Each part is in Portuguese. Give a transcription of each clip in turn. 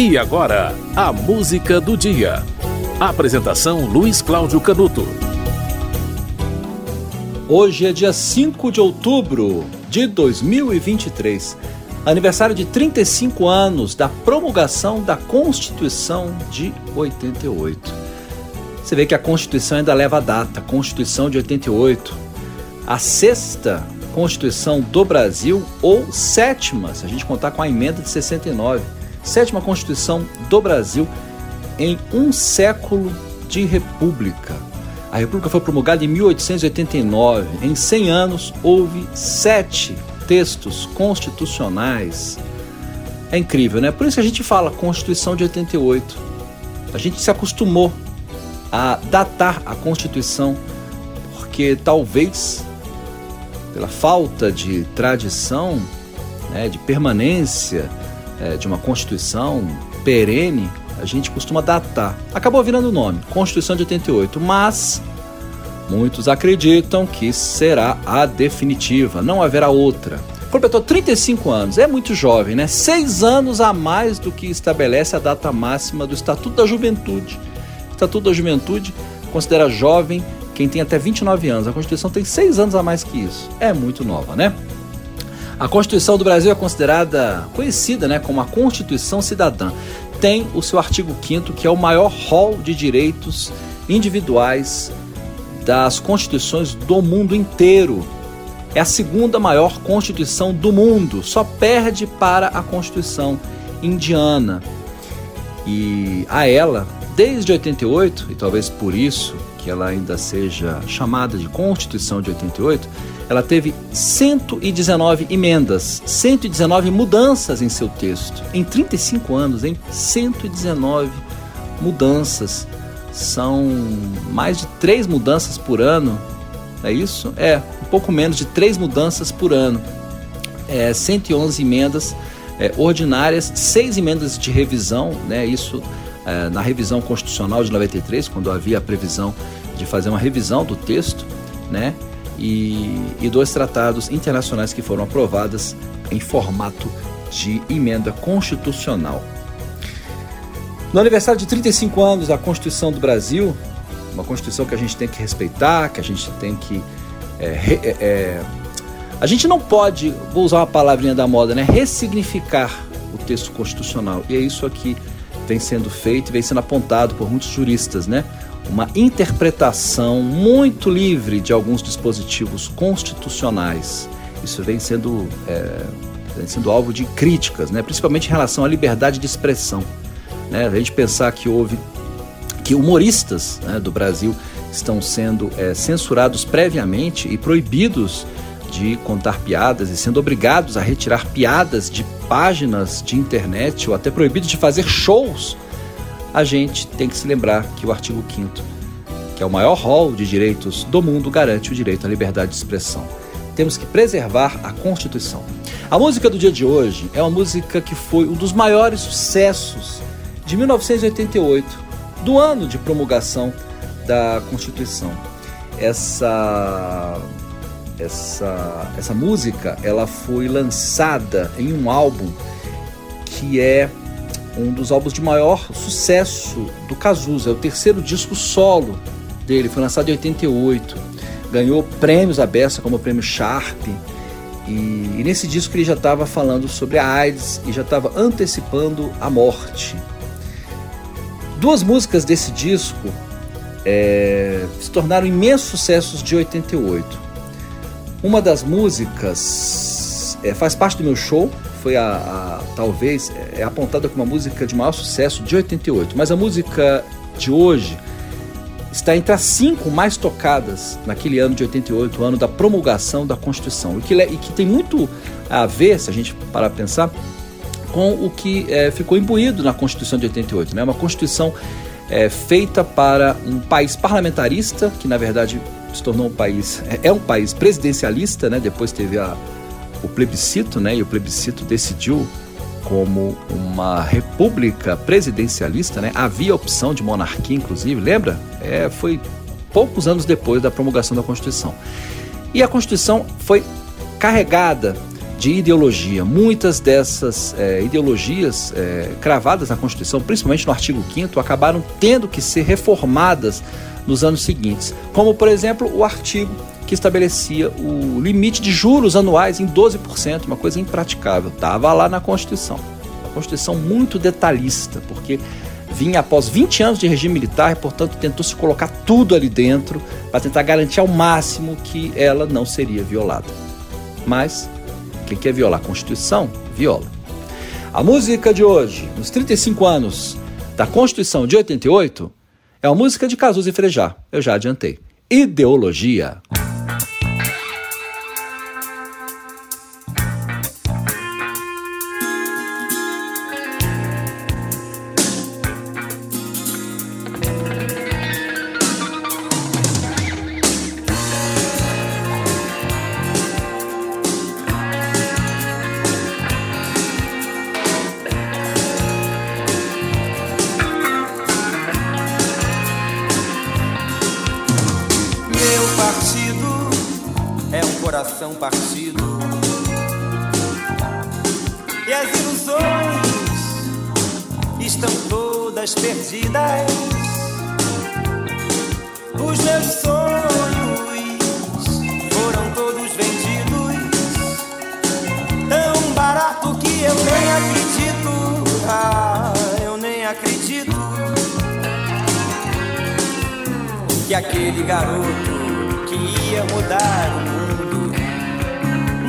E agora, a música do dia. Apresentação Luiz Cláudio Canuto. Hoje é dia 5 de outubro de 2023, aniversário de 35 anos da promulgação da Constituição de 88. Você vê que a Constituição ainda leva a data, Constituição de 88, a sexta Constituição do Brasil ou sétima, se a gente contar com a emenda de 69 sétima Constituição do Brasil em um século de república. A república foi promulgada em 1889. Em 100 anos houve sete textos constitucionais. É incrível, né? Por isso que a gente fala Constituição de 88. A gente se acostumou a datar a Constituição porque talvez pela falta de tradição, né, de permanência é, de uma Constituição perene, a gente costuma datar. Acabou virando o nome, Constituição de 88, mas muitos acreditam que será a definitiva, não haverá outra. Completou 35 anos, é muito jovem, né? Seis anos a mais do que estabelece a data máxima do Estatuto da Juventude. O Estatuto da Juventude considera jovem quem tem até 29 anos. A Constituição tem seis anos a mais que isso. É muito nova, né? A Constituição do Brasil é considerada conhecida né, como a Constituição Cidadã. Tem o seu artigo 5 que é o maior rol de direitos individuais das constituições do mundo inteiro. É a segunda maior constituição do mundo, só perde para a Constituição indiana. E a ela, desde 88, e talvez por isso que ela ainda seja chamada de Constituição de 88, ela teve 119 emendas, 119 mudanças em seu texto. Em 35 anos, em 119 mudanças. São mais de três mudanças por ano. É isso? É, um pouco menos de três mudanças por ano. É, 111 emendas é, ordinárias, seis emendas de revisão, né? Isso é, na revisão constitucional de 93, quando havia a previsão de fazer uma revisão do texto, né? e, e dois tratados internacionais que foram aprovados em formato de emenda constitucional. No aniversário de 35 anos da Constituição do Brasil, uma Constituição que a gente tem que respeitar, que a gente tem que. É, é, é, a gente não pode, vou usar uma palavrinha da moda, né? Ressignificar o texto constitucional. E é isso aqui vem sendo feito e vem sendo apontado por muitos juristas, né? uma interpretação muito livre de alguns dispositivos constitucionais. Isso vem sendo, é, vem sendo alvo de críticas, né? principalmente em relação à liberdade de expressão. Né? A gente pensar que houve que humoristas né, do Brasil estão sendo é, censurados previamente e proibidos de contar piadas e sendo obrigados a retirar piadas de páginas de internet ou até proibidos de fazer shows a gente tem que se lembrar que o artigo 5 que é o maior rol de direitos do mundo, garante o direito à liberdade de expressão. Temos que preservar a Constituição. A música do dia de hoje é uma música que foi um dos maiores sucessos de 1988, do ano de promulgação da Constituição. Essa essa essa música, ela foi lançada em um álbum que é um dos álbuns de maior sucesso do Cazuza, é o terceiro disco solo dele, foi lançado em 88, ganhou prêmios à beça como o prêmio Sharp, e, e nesse disco ele já estava falando sobre a AIDS e já estava antecipando a morte. Duas músicas desse disco é, se tornaram imensos sucessos de 88. Uma das músicas é, faz parte do meu show, foi a, a, talvez é apontada como a música de maior sucesso de 88, mas a música de hoje está entre as cinco mais tocadas naquele ano de 88, ano da promulgação da Constituição, e que, e que tem muito a ver, se a gente parar para pensar, com o que é, ficou imbuído na Constituição de 88, né? uma Constituição é, feita para um país parlamentarista, que na verdade se tornou um país, é, é um país presidencialista, né? depois teve a, o plebiscito, né? E o plebiscito decidiu como uma república presidencialista, né? Havia opção de monarquia, inclusive, lembra? É, foi poucos anos depois da promulgação da Constituição. E a Constituição foi carregada de ideologia. Muitas dessas é, ideologias é, cravadas na Constituição, principalmente no artigo 5 acabaram tendo que ser reformadas nos anos seguintes, como por exemplo o artigo que estabelecia o limite de juros anuais em 12%, uma coisa impraticável. Estava lá na Constituição. Uma Constituição muito detalhista, porque vinha após 20 anos de regime militar e, portanto, tentou se colocar tudo ali dentro para tentar garantir ao máximo que ela não seria violada. Mas quem quer violar a Constituição, viola. A música de hoje, nos 35 anos da Constituição de 88, é uma música de Cazuza e Frejá. Eu já adiantei. Ideologia. coração partido e as ilusões estão todas perdidas. Os meus sonhos foram todos vendidos, tão barato que eu nem acredito. Ah, eu nem acredito que aquele garoto que ia mudar o mundo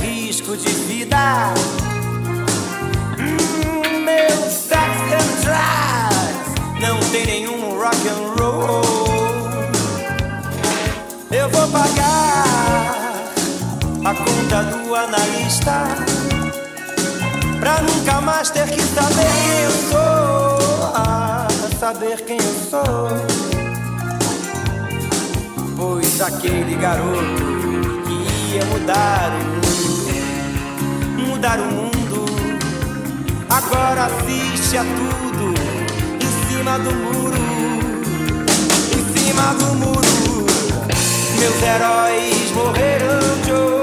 risco de vida. Hum, meu sex and drugs não tem nenhum rock and roll. Eu vou pagar a conta do analista pra nunca mais ter que saber quem eu sou. Saber quem eu sou. Pois aquele garoto ia mudar o mundo, mudar o mundo. Agora assiste a tudo em cima do muro, em cima do muro. Meus heróis morreram de.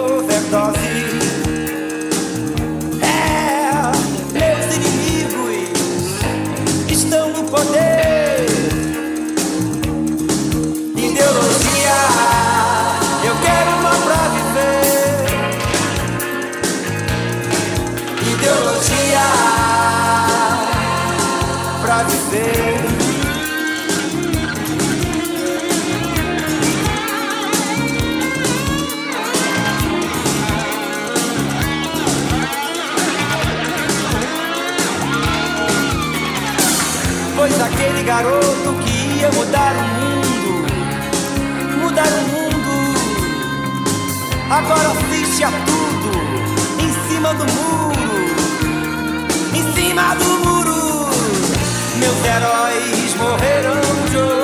Pois aquele garoto que ia mudar o mundo, mudar o mundo, agora assiste a tudo em cima do muro em cima do muro. Meus heróis morreram de.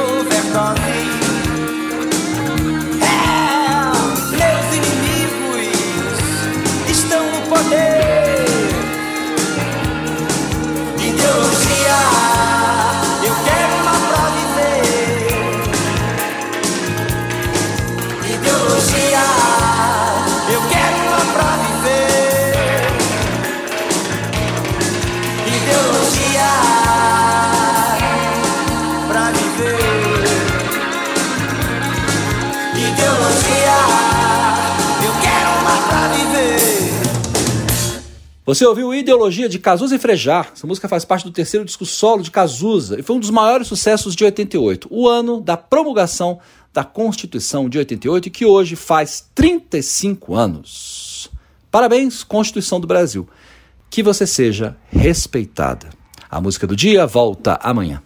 Você ouviu Ideologia de Cazuza e Frejá. Essa música faz parte do terceiro disco solo de Cazuza e foi um dos maiores sucessos de 88, o ano da promulgação da Constituição de 88, que hoje faz 35 anos. Parabéns, Constituição do Brasil. Que você seja respeitada. A música do dia volta amanhã.